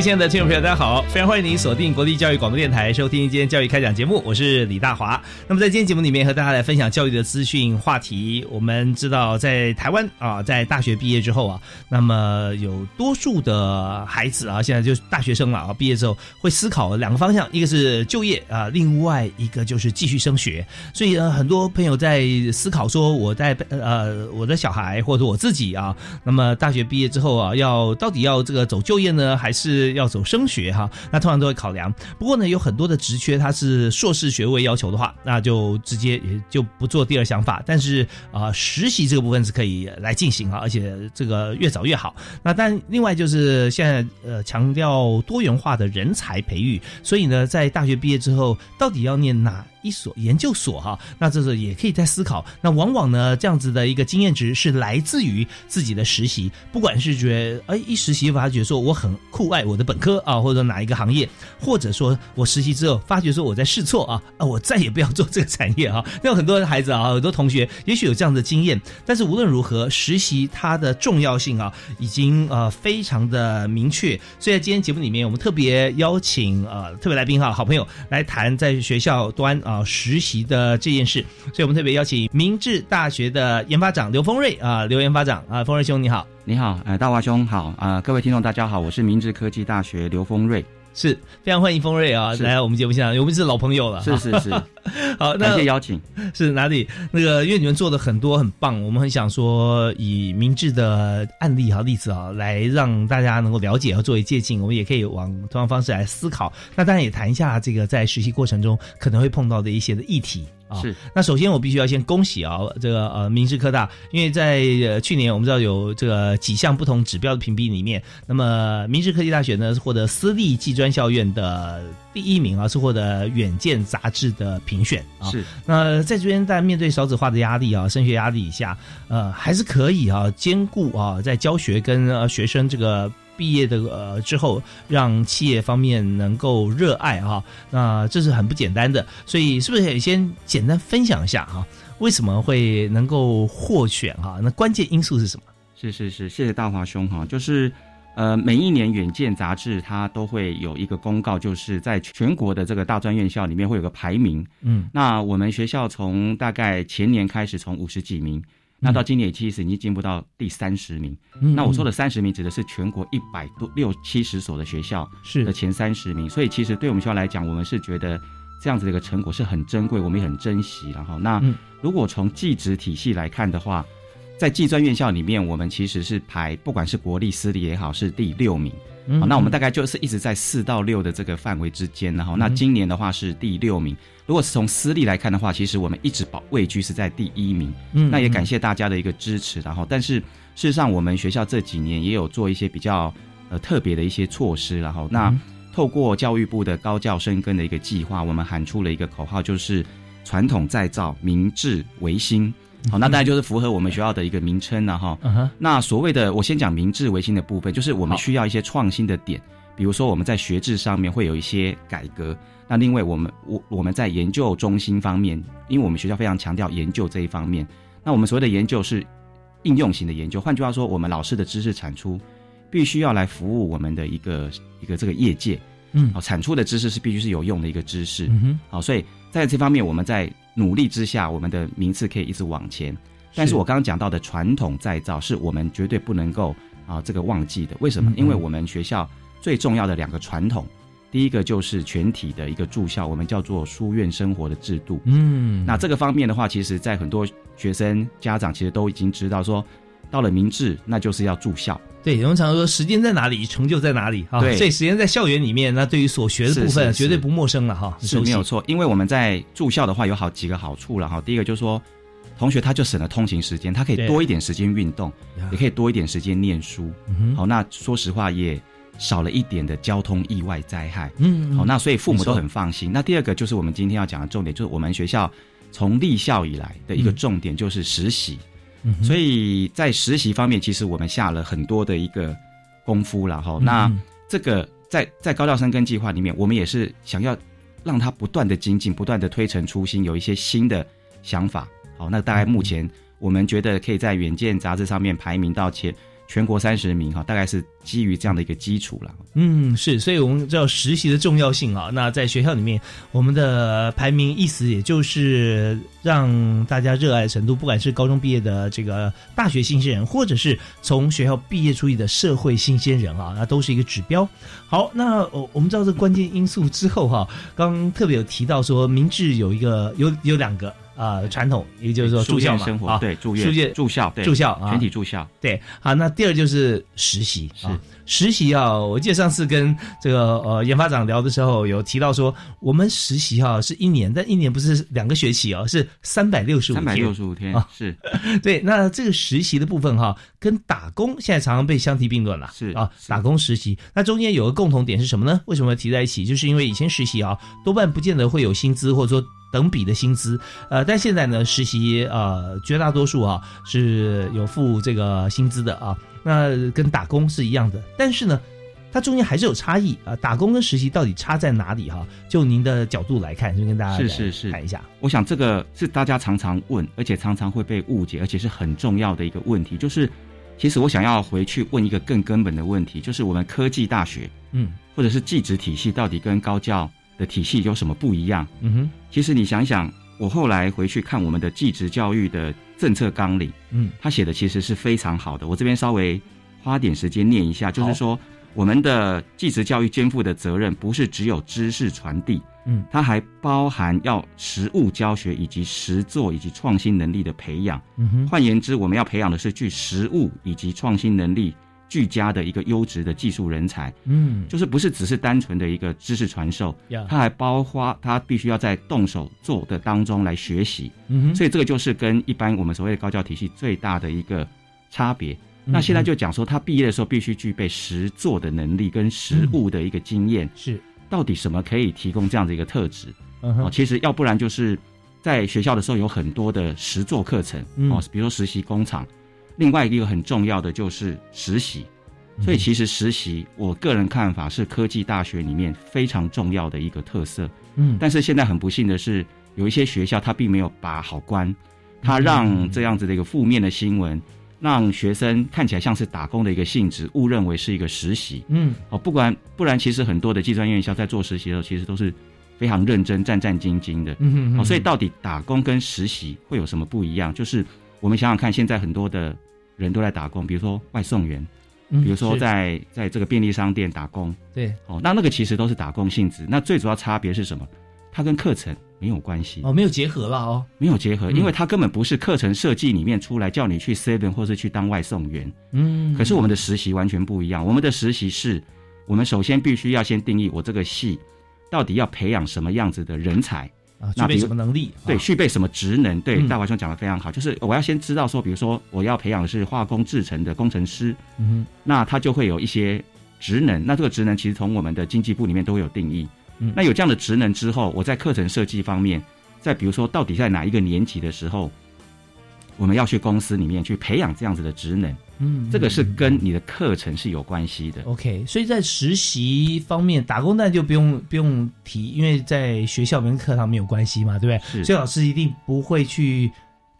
亲爱的听众朋友，大家好！非常欢迎您锁定国立教育广播电台，收听今天教育开讲节目。我是李大华。那么在今天节目里面，和大家来分享教育的资讯话题。我们知道，在台湾啊，在大学毕业之后啊，那么有多数的孩子啊，现在就是大学生了啊，毕业之后会思考两个方向，一个是就业啊，另外一个就是继续升学。所以呢，很多朋友在思考说，我在呃我的小孩或者我自己啊，那么大学毕业之后啊，要到底要这个走就业呢，还是？要走升学哈，那通常都会考量。不过呢，有很多的职缺，它是硕士学位要求的话，那就直接也就不做第二想法。但是啊，实习这个部分是可以来进行啊，而且这个越早越好。那但另外就是现在呃强调多元化的人才培育，所以呢，在大学毕业之后，到底要念哪？一所研究所哈，那这是也可以在思考。那往往呢，这样子的一个经验值是来自于自己的实习，不管是觉得哎一实习发觉说我很酷爱我的本科啊，或者哪一个行业，或者说我实习之后发觉说我在试错啊啊，我再也不要做这个产业啊。那有很多孩子啊，很多同学也许有这样的经验，但是无论如何，实习它的重要性啊，已经呃非常的明确。所以在今天节目里面，我们特别邀请呃特别来宾哈，好朋友来谈在学校端。啊，实习的这件事，所以我们特别邀请明治大学的研发长刘峰瑞啊，刘研发长啊，峰瑞兄你好，你好，呃，大华兄好啊，各位听众大家好，我是明治科技大学刘峰瑞。是非常欢迎丰瑞啊，来我们节目现场，我们是老朋友了。是是是，好，感谢邀请。是哪里？那个因为你们做的很多很棒，我们很想说以明智的案例和例子啊，来让大家能够了解和作为借鉴，我们也可以往同样方式来思考。那当然也谈一下这个在实习过程中可能会碰到的一些的议题。是，那首先我必须要先恭喜啊，这个呃明治科大，因为在呃去年我们知道有这个几项不同指标的评比里面，那么明治科技大学呢是获得私立技专校院的第一名啊，是获得远见杂志的评选啊。是，那在这边在面对少子化的压力啊，升学压力下，呃还是可以啊兼顾啊在教学跟学生这个。毕业的呃之后，让企业方面能够热爱哈，那这是很不简单的。所以是不是也先简单分享一下哈？为什么会能够获选哈？那关键因素是什么？是是是，谢谢大华兄哈。就是呃，每一年远见杂志它都会有一个公告，就是在全国的这个大专院校里面会有个排名。嗯，那我们学校从大概前年开始，从五十几名。那到今年其实已经进步到第三十名。那我说的三十名指的是全国一百多六七十所的学校是的前三十名。所以其实对我们学校来讲，我们是觉得这样子的一个成果是很珍贵，我们也很珍惜。然后，那如果从技职体系来看的话，在技专院校里面，我们其实是排不管是国立私立也好，是第六名。好，那我们大概就是一直在四到六的这个范围之间，然后那今年的话是第六名。如果是从私立来看的话，其实我们一直保位居是在第一名。嗯，那也感谢大家的一个支持。然后，但是事实上，我们学校这几年也有做一些比较呃特别的一些措施。然后，那透过教育部的高教生根的一个计划，我们喊出了一个口号，就是传统再造，明治维新。好，那当然就是符合我们学校的一个名称了哈。那所谓的，我先讲明治维新的部分，就是我们需要一些创新的点，比如说我们在学制上面会有一些改革。那另外，我们我我们在研究中心方面，因为我们学校非常强调研究这一方面。那我们所谓的研究是应用型的研究，换句话说，我们老师的知识产出必须要来服务我们的一个一个这个业界。嗯，好，产出的知识是必须是有用的一个知识。嗯哼，好，所以在这方面，我们在努力之下，我们的名次可以一直往前。但是我刚刚讲到的传统再造，是我们绝对不能够啊这个忘记的。为什么？因为我们学校最重要的两个传统，第一个就是全体的一个住校，我们叫做书院生活的制度。嗯，那这个方面的话，其实在很多学生家长其实都已经知道，说到了明治，那就是要住校。对，我们常说时间在哪里，成就在哪里啊。对所以时间在校园里面，那对于所学的部分绝对不陌生了哈，是没有错，因为我们在住校的话有好几个好处了哈。第一个就是说，同学他就省了通勤时间，他可以多一点时间运动，也可以多一点时间念书。嗯好，那说实话也少了一点的交通意外灾害。嗯，好，那所以父母都很放心。那第二个就是我们今天要讲的重点，就是我们学校从立校以来的一个重点就是实习。嗯哼所以在实习方面，其实我们下了很多的一个功夫了哈。嗯那嗯这个在在高调生根计划里面，我们也是想要让他不断的精进，不断的推陈出新，有一些新的想法。好，那大概目前我们觉得可以在《远见》杂志上面排名到前全国三十名哈，大概是基于这样的一个基础了。嗯，是，所以我们知道实习的重要性啊。那在学校里面，我们的排名意思也就是让大家热爱程度，不管是高中毕业的这个大学新鲜人，或者是从学校毕业出去的社会新鲜人啊，那都是一个指标。好，那我我们知道这关键因素之后哈、刚刚特别有提到说，明治有一个有有两个啊、传统，一个就是说住校嘛，生活啊对住院书院住校对住校啊全体住校。对，好，那第二就是实习是啊，实习啊，我记得上次跟这个呃研发长聊的时候有提到说，我们实习哈、是一年，但一年不是两个学期哦，是三百六十五天三百六天。十五天啊是 对，那这个实习的部分哈、跟打工现在常常被相提并论了。是啊，打工实习，那中间有个共同点是什么呢？为什么要提在一起？就是因为以前实习啊，多半不见得会有薪资，或者说等比的薪资。呃，但现在呢，实习呃绝大多数啊是有付这个薪资的啊，那跟打工是一样的。但是呢，它中间还是有差异啊。打工跟实习到底差在哪里哈、就您的角度来看，就跟大家来是是是谈一下。我想这个是大家常常问，而且常常会被误解，而且是很重要的一个问题。就是，其实我想要回去问一个更根本的问题，就是我们科技大学嗯或者是技职体系到底跟高教的体系有什么不一样？嗯哼其实你想想，我后来回去看我们的技职教育的政策纲领，嗯他写的其实是非常好的。我这边稍微花点时间念一下，就是说我们的技职教育肩负的责任不是只有知识传递，嗯它还包含要实务教学以及实作以及创新能力的培养。嗯哼换言之，我们要培养的是具实务以及创新能力俱佳的一个优质的技术人才，嗯，就是不是只是单纯的一个知识传授，呀它还包括他必须要在动手做的当中来学习。嗯哼，所以这个就是跟一般我们所谓的高教体系最大的一个差别。嗯那现在就讲说，他毕业的时候必须具备实做的能力跟实务的一个经验。是到底什么可以提供这样的一个特质？嗯哼，哦其实要不然就是在学校的时候有很多的实做课程嗯哦，比如说实习工厂。另外一个很重要的就是实习，所以其实实习，我个人看法是科技大学里面非常重要的一个特色。嗯但是现在很不幸的是，有一些学校它并没有把好关，它让这样子的一个负面的新闻，让学生看起来像是打工的一个性质，误认为是一个实习。嗯哦，不管不然，其实很多的技专院校在做实习的时候，其实都是非常认真、战战兢兢的。嗯哼哦，所以到底打工跟实习会有什么不一样？就是我们想想看，现在很多的人都在打工，比如说外送员，嗯比如说在在这个便利商店打工。对哦，那那个其实都是打工性质。那最主要差别是什么？它跟课程没有关系，哦，没有结合了哦，没有结合，嗯因为它根本不是课程设计里面出来叫你去 seven 或是去当外送员。嗯，可是我们的实习完全不一样，我们的实习是，我们首先必须要先定义我这个系到底要培养什么样子的人才，啊，具备什么能力？对，啊具备什么职能？对，嗯大华兄讲的非常好，就是我要先知道说，比如说我要培养的是化工制成的工程师，嗯那他就会有一些职能。那这个职能其实从我们的经济部里面都会有定义。嗯那有这样的职能之后，我在课程设计方面，在比如说到底在哪一个年级的时候，我们要去公司里面去培养这样子的职能，嗯，这个是嗯跟你的课程是有关系的。OK，所以在实习方面，打工那就不用不用提，因为在学校跟课堂没有关系嘛，对不对？所以老师一定不会去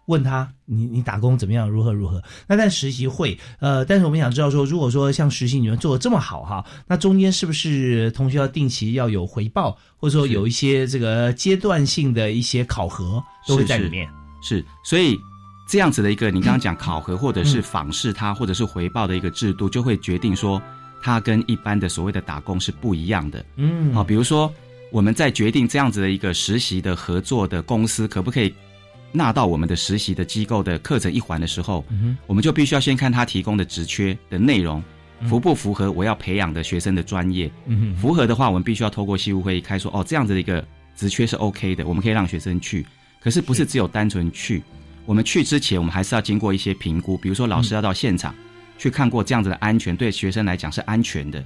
问他你你打工怎么样，如何如何。那但实习会，呃，但是我们想知道说，如果说像实习你们做的这么好哈，那中间是不是同学要定期要有回报，或者说有一些这个阶段性的一些考核都会在里面？是，所以这样子的一个你刚刚讲考核或者是访视他或者是回报的一个制度，就会决定说他跟一般的所谓的打工是不一样的。嗯，好，比如说我们在决定这样子的一个实习的合作的公司可不可以纳到我们的实习的机构的课程一环的时候，我们就必须要先看他提供的职缺的内容符不符合我要培养的学生的专业。嗯符合的话，我们必须要透过系务会议开说，哦，这样子的一个职缺是 OK 的，我们可以让学生去。可是不是。只有单纯去，我们去之前，我们还是要经过一些评估，比如说老师要到现场、去看过这样子的安全，对学生来讲是安全的。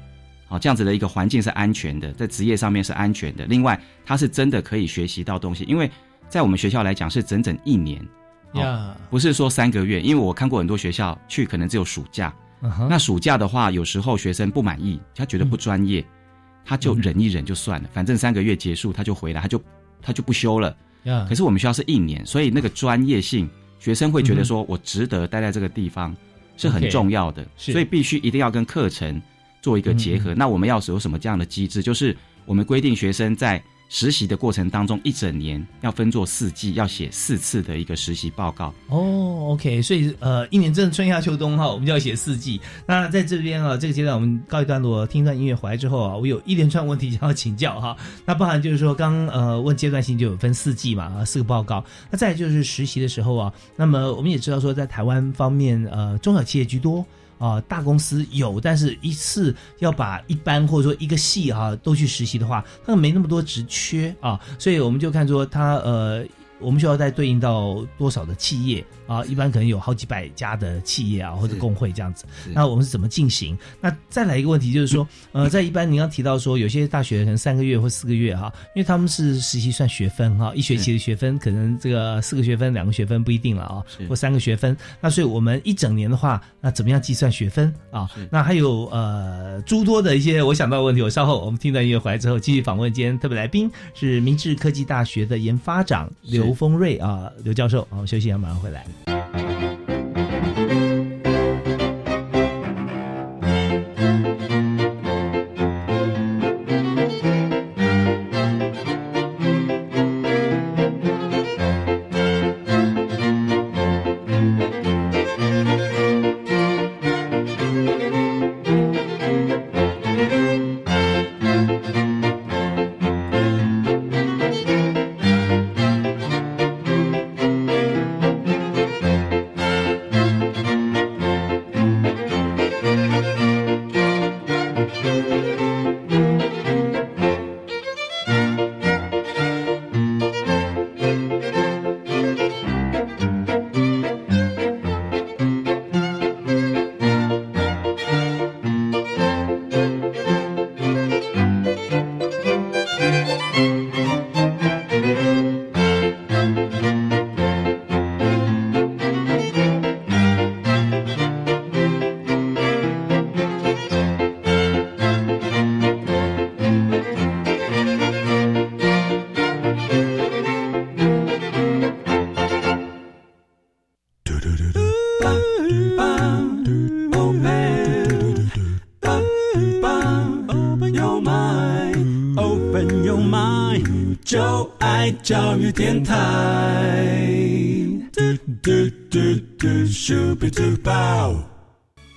好，这样子的一个环境是安全的，在职业上面是安全的。另外，他是真的可以学习到东西，因为在我们学校来讲是整整一年，呀，不是说三个月。因为我看过很多学校去，可能只有暑假。那暑假的话，有时候学生不满意，他觉得不专业，他就忍一忍就算了，反正三个月结束他就回来，他就他就不修了。呀可是我们学校是一年，所以那个专业性，学生会觉得说我值得待在这个地方是很重要的，是。所以必须一定要跟课程做一个结合。那我们要有什么这样的机制？就是我们规定学生在实习的过程当中，一整年要分作四季，要写四次的一个实习报告。哦，OK，所以呃，一年真的春夏秋冬哈，我们就要写四季。那在这边啊，这个阶段我们告一段落，听一段音乐回来之后啊，我有一连串问题想要请教哈。那包含就是说，刚呃问阶段性就有分四季嘛，啊四个报告。那再就是实习的时候啊，那么我们也知道说，在台湾方面，呃，中小企业居多。啊、大公司有，但是一次要把一班或者说一个系啊都去实习的话，他没那么多职缺啊，所以我们就看说他呃，我们需要再对应到多少的企业啊，一般可能有好几百家的企业啊或者工会这样子。那我们是怎么进行？那再来一个问题就是说，呃，在一般你刚提到说，有些大学可能三个月或四个月哈，因为他们是实习算学分哈，一学期的学分可能这个四个学分、两个学分不一定了啊，或三个学分。那所以我们一整年的话，那怎么样计算学分啊？那还有呃诸多的一些我想到的问题，我稍后我们听段音乐回来之后，继续访问今天特别来宾是明治科技大学的研发长刘吴峰瑞啊，刘教授。啊，我们休息一下，马上回来。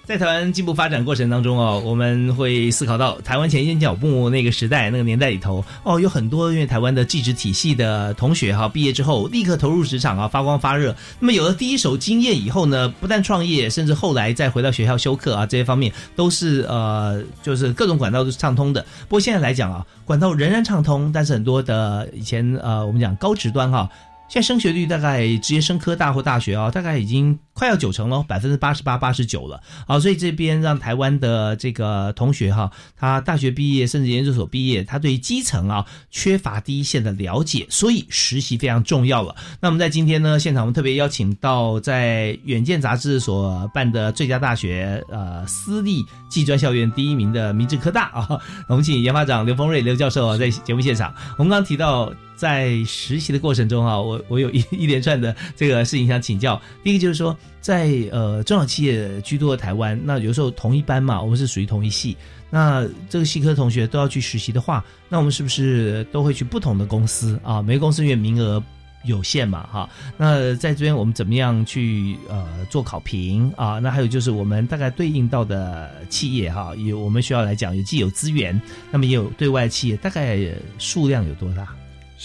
在台湾进步发展过程当中哦，我们会思考到台湾前进脚步那个时代、那个年代里头哦，有很多因为台湾的技职体系的同学哈，毕业之后立刻投入职场啊，发光发热。那么有了第一手经验以后呢，不但创业，甚至后来再回到学校修课啊，这些方面都是呃，就是各种管道都是畅通的。不过现在来讲啊，管道仍然畅通，但是很多的以前呃，我们讲高职端哈、现在升学率大概职业升科大或大学啊，大概已经快要九成了，百分之八十八、八十九了。好，所以这边让台湾的这个同学哈，他大学毕业甚至研究所毕业，他对基层啊缺乏第一线的了解，所以实习非常重要了。那我们在今天呢，现场我们特别邀请到在《远见》杂志所办的最佳大学呃私立技专校院第一名的明治科大啊，我们请研发长刘峰瑞刘教授啊在节目现场。我们刚刚提到。在实习的过程中啊，我我有一 一连串的这个事情想请教。第一个就是说，在呃中小企业居多的台湾，那有时候同一班嘛，我们是属于同一系，那这个系科同学都要去实习的话，那我们是不是都会去不同的公司啊？每个公司因为名额有限嘛，哈。那在这边我们怎么样去呃做考评啊？那还有就是我们大概对应到的企业哈，有我们学校来讲有既有资源，那么也有对外企业，大概数量有多大？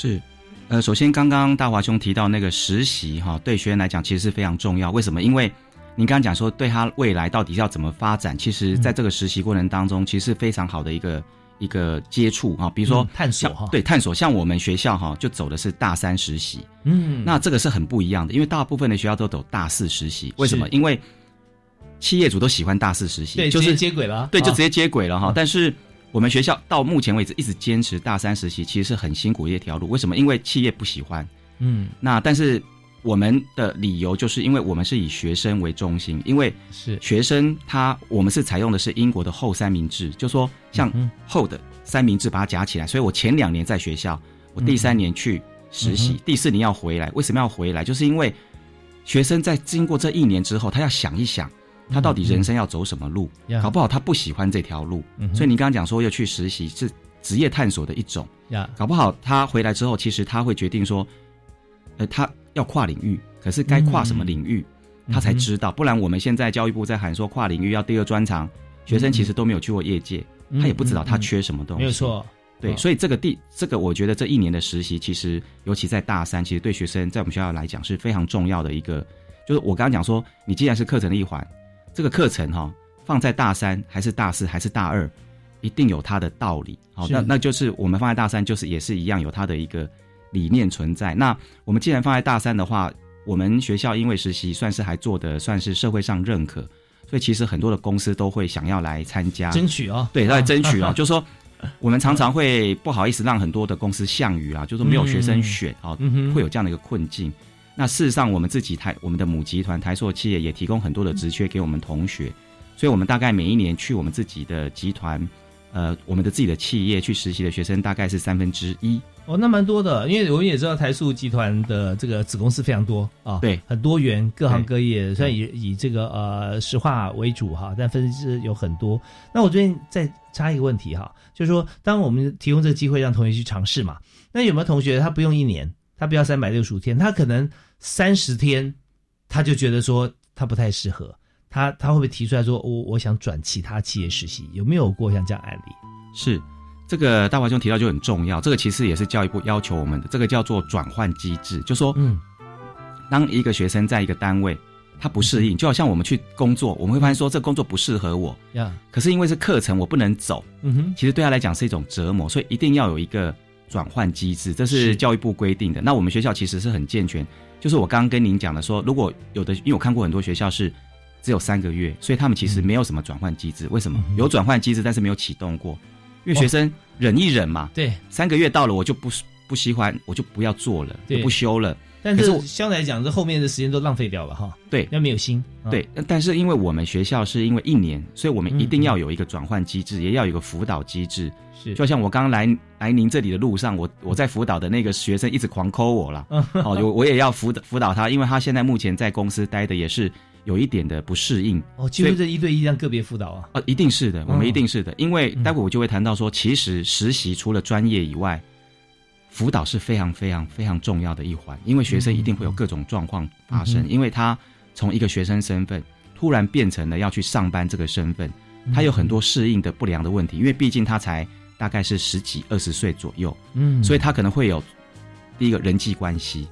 是，呃，首先刚刚大华兄提到那个实习哈，对学员来讲其实是非常重要。为什么？因为您刚刚讲说对他未来到底要怎么发展，其实在这个实习过程当中，其实是非常好的一个。一个接触啊，比如说探索哈，对探索，像我们学校哈，就走的是大三实习，嗯，那这个是很不一样的，因为大部分的学校都走大四实习，为什么？因为企业主都喜欢大四实习，对，就是接轨了，对，就直接接轨了哈。但是我们学校到目前为止一直坚持大三实习，其实是很辛苦的一条路。为什么？因为企业不喜欢，嗯，那但是。我们的理由就是因为我们是以学生为中心，因为是学生他我们是采用的是英国的后三明治，就说像后的三明治把它夹起来，所以我前两年在学校，我第三年去实习，第四年要回来。为什么要回来？就是因为学生在经过这一年之后，他要想一想，他到底人生要走什么路，搞不好他不喜欢这条路，所以你刚刚讲说要去实习是职业探索的一种，搞不好他回来之后，其实他会决定说，呃，他。要跨领域，可是该跨什么领域，他才知道。不然我们现在教育部在喊说跨领域要第二专长，学生其实都没有去过业界，他也不知道他缺什么东西。没有错，对，所以这个第这个，我觉得这一年的实习，其实尤其在大三，其实对学生在我们学校来讲是非常重要的一个。就是我刚刚讲说，你既然是课程的一环，这个课程哈放在大三还是大四还是大二，一定有它的道理。好，那那就是我们放在大三，就是也是一样有它的一个。理念存在。那我们既然放在大三的话，我们学校因为实习算是还做的算是社会上认可，所以其实很多的公司都会想要来参加，争取啊，对，来争取啊。就说我们常常会不好意思让很多的公司项羽啊，就是没有学生选啊，会有这样的一个困境。那事实上，我们自己台我们的母集团台塑企业也提供很多的职缺给我们同学，所以我们大概每一年去我们自己的集团，呃，我们的自己的企业去实习的学生大概是三分之一。哦，那蛮多的，因为我们也知道台塑集团的这个子公司非常多啊，对，很多元，各行各业，虽然以以这个呃石化为主哈，但分支有很多。那我最近再插一个问题哈，就是说，当我们提供这个机会让同学去尝试嘛，那有没有同学他不用一年，他不要三百六十五天，他可能三十天他就觉得说他不太适合，他他会不会提出来说我我想转其他企业实习？有没有过像这样案例？是。这个大华兄提到就很重要，这个其实也是教育部要求我们的，这个叫做转换机制，就说，嗯，当一个学生在一个单位，他不适应，就好像我们去工作，我们会发现说这工作不适合我，呀，可是因为是课程，我不能走，嗯哼，其实对他来讲是一种折磨，所以一定要有一个转换机制，这是教育部规定的。那我们学校其实是很健全，就是我刚刚跟您讲的说，如果有的，因为我看过很多学校是只有三个月，所以他们其实没有什么转换机制，为什么？有转换机制，但是没有启动过。因为学生忍一忍嘛，对，三个月到了，我就不不喜欢，我就不要做了，就不修了。但是相对来讲，这后面的时间都浪费掉了哈。对，那没有心。对，但是因为我们学校是因为一年，所以我们一定要有一个转换机制，也要有一个辅导机制。是，就像我刚刚来来您这里的路上，我我在辅导的那个学生一直狂抠我了，哦，我我也要辅导辅导他，因为他现在目前在公司待的也是。有一点的不适应哦，就是这一对一这样个别辅导啊？啊，一定是的，我们一定是的，因为待会我就会谈到说，其实实习除了专业以外，辅导是非常非常非常重要的一环，因为学生一定会有各种状况发生，因为他从一个学生身份突然变成了要去上班这个身份，他有很多适应的不良的问题，因为毕竟他才大概是十几二十岁左右，嗯，所以他可能会有。第一个人际关系，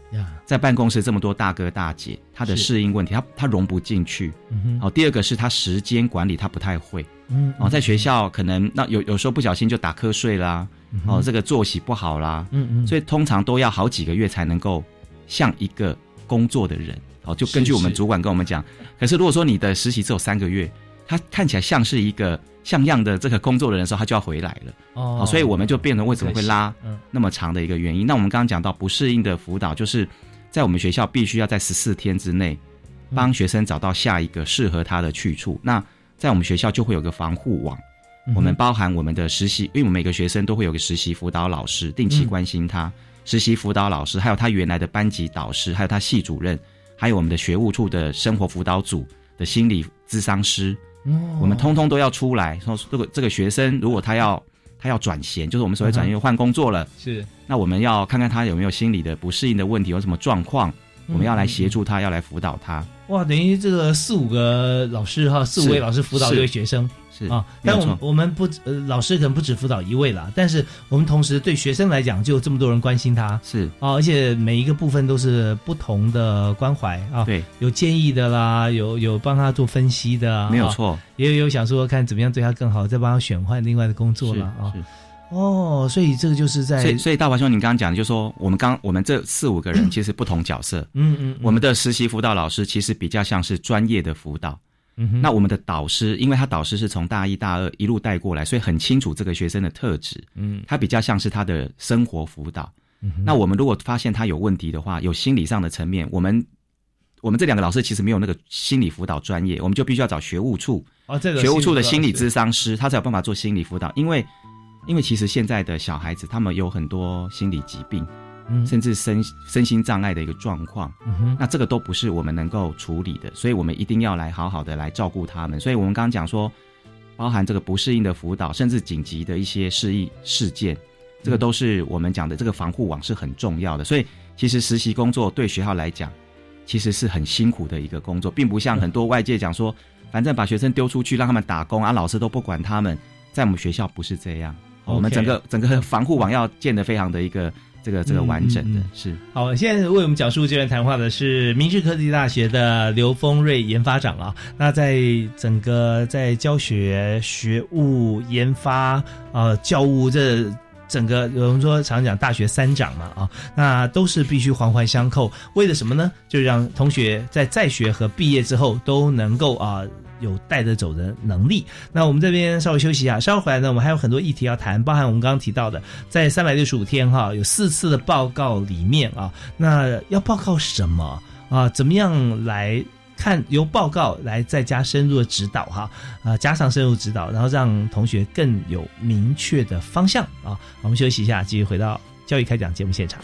在办公室这么多大哥大姐，他的适应问题，他他融不进去。哦，第二个是他时间管理他不太会。嗯，哦，在学校可能那有有时候不小心就打瞌睡啦，哦，这个作息不好啦。嗯嗯，所以通常都要好几个月才能够像一个工作的人。哦，就根据我们主管跟我们讲，可是如果说你的实习只有三个月，他看起来像是一个。像样的这个工作的人时候，他就要回来了哦，所以我们就变成为什么会拉那么长的一个原因。那我们刚刚讲到不适应的辅导，就是在我们学校必须要在十四天之内帮学生找到下一个适合他的去处。那在我们学校就会有个防护网，我们包含我们的实习，因为我们每个学生都会有个实习辅导老师，定期关心他。实习辅导老师还有他原来的班级导师，还有他系主任，还有我们的学务处的生活辅导组的心理咨商师。我们通通都要出来说，这个这个学生如果他要他要转衔，就是我们所谓转业换工作了，是，那我们要看看他有没有心理的不适应的问题，有什么状况，我们要来协助他，要来辅导他。哇，等于这个四五个老师哈，四五位老师辅导一位学生。是啊，但我们我们不呃，老师可能不止辅导一位啦，但是我们同时对学生来讲，就有这么多人关心他，是。啊，而且每一个部分都是不同的关怀啊，对，有建议的啦，有有帮他做分析的，没有错，也有想说看怎么样对他更好，再帮他选换另外的工作了啊，哦，所以这个就是在，所以所以大华兄，你刚刚讲的就是说，我们刚我们这四五个人其实不同角色，嗯嗯，我们的实习辅导老师其实比较像是专业的辅导。嗯那我们的导师，因为他导师是从大一、大二一路带过来，所以很清楚这个学生的特质。嗯，他比较像是他的生活辅导。嗯那我们如果发现他有问题的话，有心理上的层面，我们我们这两个老师其实没有那个心理辅导专业，我们就必须要找学务处哦，这个学务处的心理咨商师，他才有办法做心理辅导。因为因为其实现在的小孩子，他们有很多心理疾病。甚至身身心障碍的一个状况，那这个都不是我们能够处理的，所以我们一定要来好好的来照顾他们。所以我们刚刚讲说，包含这个不适应的辅导，甚至紧急的一些事意事件，这个都是我们讲的这个防护网是很重要的。所以其实实习工作对学校来讲，其实是很辛苦的一个工作，并不像很多外界讲说，反正把学生丢出去让他们打工啊，老师都不管他们。在我们学校不是这样，我们整个整个防护网要建的非常的一个。这个这个完整的是好，现在为我们讲述这段谈话的是明治科技大学的刘峰瑞研发长啊。那在整个在教学、学务、研发、呃教务这整个，我们说常讲大学三长嘛啊，那都是必须环环相扣。为了什么呢？就让同学在在学和毕业之后都能够啊。有带得走的能力。那我们这边稍微休息一下，稍后回来呢，我们还有很多议题要谈，包含我们刚刚提到的，在三百六十五天哈，有四次的报告里面啊，那要报告什么啊？怎么样来看？由报告来再加深入的指导哈啊，加上深入指导，然后让同学更有明确的方向啊。我们休息一下，继续回到教育开讲节目现场。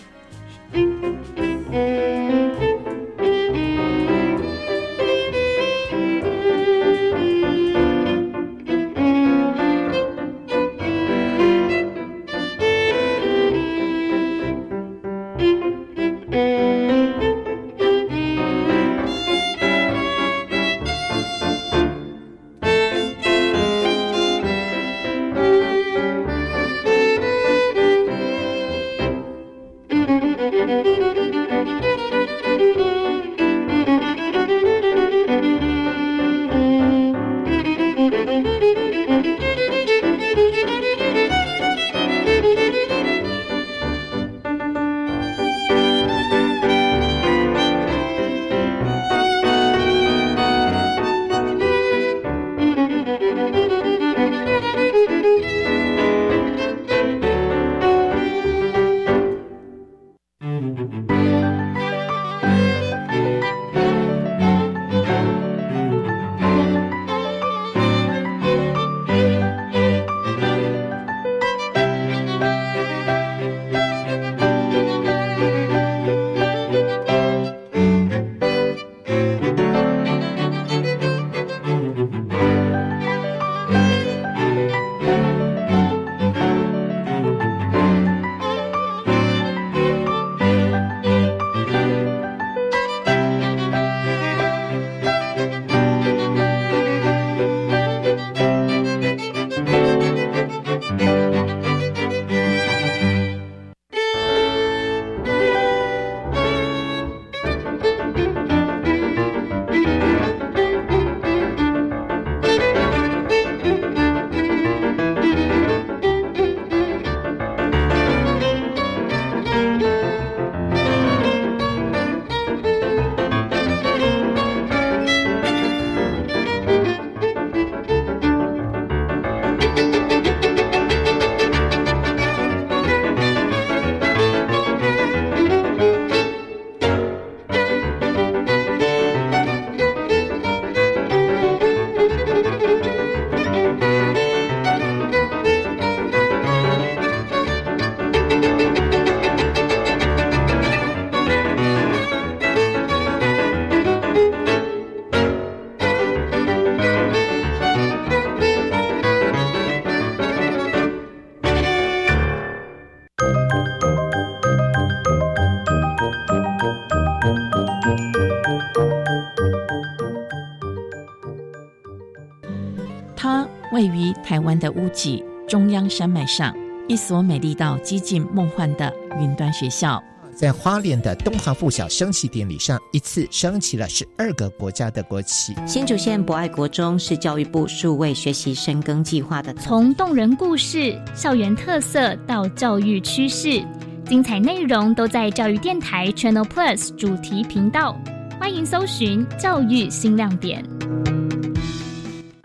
脊中央山脉上，一所美丽到几近梦幻的云端学校。在花莲的东华附小升旗典礼上，一次升起了十二个国家的国旗。新竹县博爱国中是教育部数位学习深耕计划的，从动人故事、校园特色到教育趋势，精彩内容都在教育电台 Channel Plus 主题频道，欢迎搜寻教育新亮点。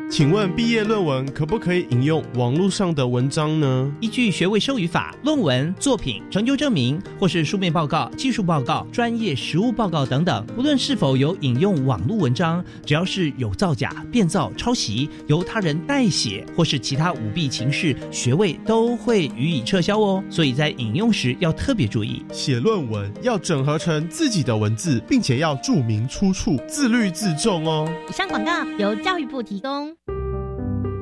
请问毕业论文可不可以引用网络上的文章呢？依据学位授予法，论文、作品、成就证明或是书面报告、技术报告、专业实务报告等等，不论是否有引用网络文章，只要是有造假、变造、抄袭、由他人代写或是其他舞弊情事，学位都会予以撤销哦。所以在引用时要特别注意，写论文要整合成自己的文字，并且要注明出处，自律自重哦。以上广告由教育部提供。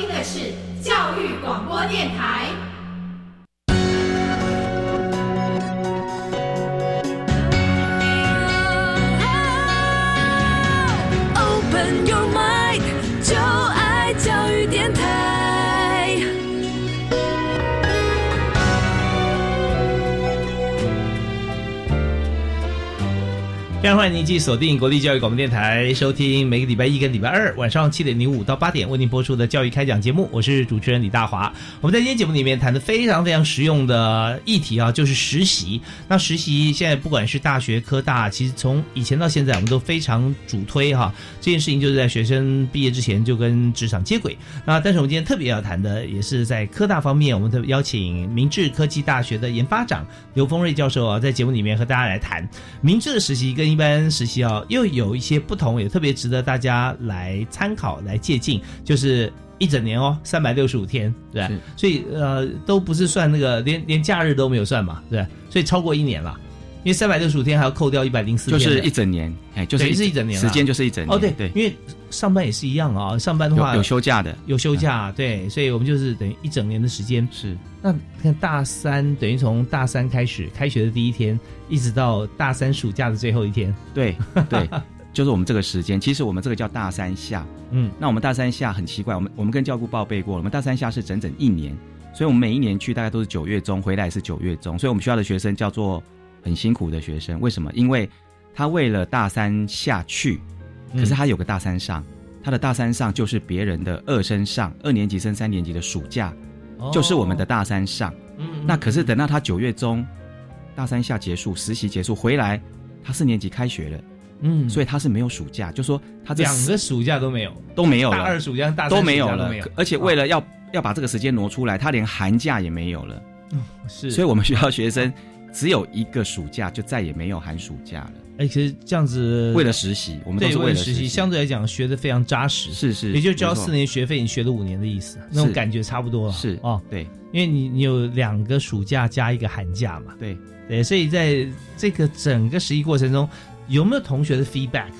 听的是教育广播电台。非常欢迎您继续锁定国立教育广播电台，收听每个礼拜一跟礼拜二晚上七点零五到八点为您播出的教育开讲节目。我是主持人李大华。我们在今天节目里面谈的非常非常实用的议题啊，就是实习。那实习现在不管是大学、科大，其实从以前到现在，我们都非常主推哈这件事情，就是在学生毕业之前就跟职场接轨。那但是我们今天特别要谈的，也是在科大方面，我们特别邀请明治科技大学的研发长刘峰瑞教授啊，在节目里面和大家来谈明治的实习跟一般实习哦，又有一些不同，也特别值得大家来参考、来借鉴。就是一整年哦，三百六十五天，对吧？所以呃，都不是算那个，连连假日都没有算嘛，对吧？所以超过一年了，因为三百六十五天还要扣掉一百零四天，就是一整年，哎，就是等于是一整年，时间就是一整年。哦，对对，因为上班也是一样啊，上班的话有有休假的，有休假，对，所以我们就是等于一整年的时间。是，那看大三等于从大三开始开学的第一天，一直到大三暑假的最后一天。对对，就是我们这个时间。其实我们这个叫大三下，嗯，那我们大三下很奇怪，我们我们跟教务报备过，我们大三下是整整一年，所以我们每一年去大概都是九月中，回来是九月中，所以我们学校的学生叫做很辛苦的学生。为什么？因为他为了大三下去，可是他有个大三上，他的大三上就是别人的二升上，二年级升三年级的暑假，就是我们的大三上。嗯，那可是等到他九月中，大三下结束，实习结束回来，他四年级开学了。嗯，所以他是没有暑假，就说他这两个暑假都没有，都没有了，大二暑假、大都没有了，而且为了要、要把这个时间挪出来，他连寒假也没有了。嗯，是，所以我们学校学生只有一个暑假，就再也没有寒暑假了。哎，其实这样子为了实习，我们都是为了实习，相对来讲学的非常扎实，是是，也就交四年学费，你学了五年的意思，那种感觉差不多了。是哦，对，因为你你有两个暑假加一个寒假嘛，对。对，所以在这个整个实习过程中，有没有同学的 feedback？